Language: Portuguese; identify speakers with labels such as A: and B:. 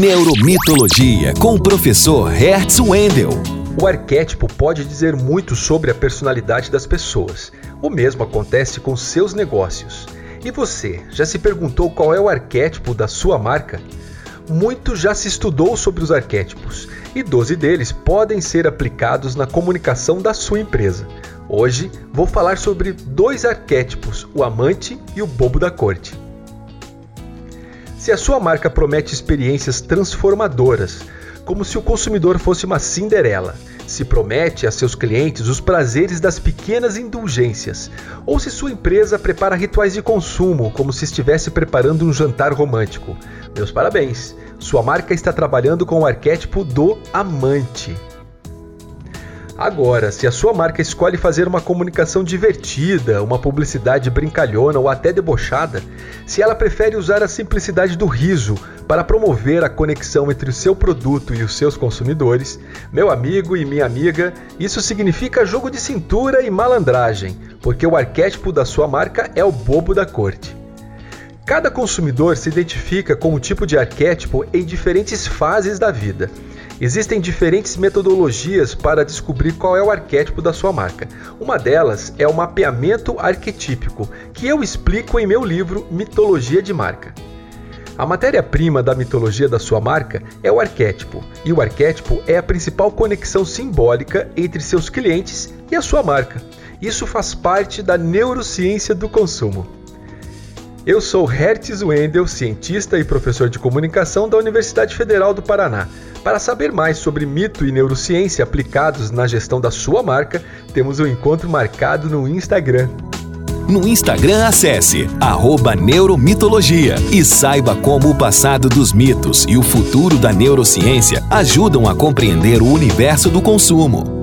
A: Neuromitologia com o professor Hertz Wendel.
B: O arquétipo pode dizer muito sobre a personalidade das pessoas. O mesmo acontece com seus negócios. E você, já se perguntou qual é o arquétipo da sua marca? Muito já se estudou sobre os arquétipos e 12 deles podem ser aplicados na comunicação da sua empresa. Hoje vou falar sobre dois arquétipos, o amante e o bobo da corte. Se a sua marca promete experiências transformadoras, como se o consumidor fosse uma Cinderela, se promete a seus clientes os prazeres das pequenas indulgências, ou se sua empresa prepara rituais de consumo, como se estivesse preparando um jantar romântico. Meus parabéns! Sua marca está trabalhando com o arquétipo do amante. Agora, se a sua marca escolhe fazer uma comunicação divertida, uma publicidade brincalhona ou até debochada, se ela prefere usar a simplicidade do riso para promover a conexão entre o seu produto e os seus consumidores, meu amigo e minha amiga, isso significa jogo de cintura e malandragem, porque o arquétipo da sua marca é o bobo da corte. Cada consumidor se identifica com o tipo de arquétipo em diferentes fases da vida. Existem diferentes metodologias para descobrir qual é o arquétipo da sua marca. Uma delas é o mapeamento arquetípico, que eu explico em meu livro Mitologia de Marca. A matéria-prima da mitologia da sua marca é o arquétipo, e o arquétipo é a principal conexão simbólica entre seus clientes e a sua marca. Isso faz parte da neurociência do consumo. Eu sou Hertz Wendel, cientista e professor de comunicação da Universidade Federal do Paraná. Para saber mais sobre mito e neurociência aplicados na gestão da sua marca, temos um encontro marcado no Instagram.
A: No Instagram, acesse Neuromitologia e saiba como o passado dos mitos e o futuro da neurociência ajudam a compreender o universo do consumo.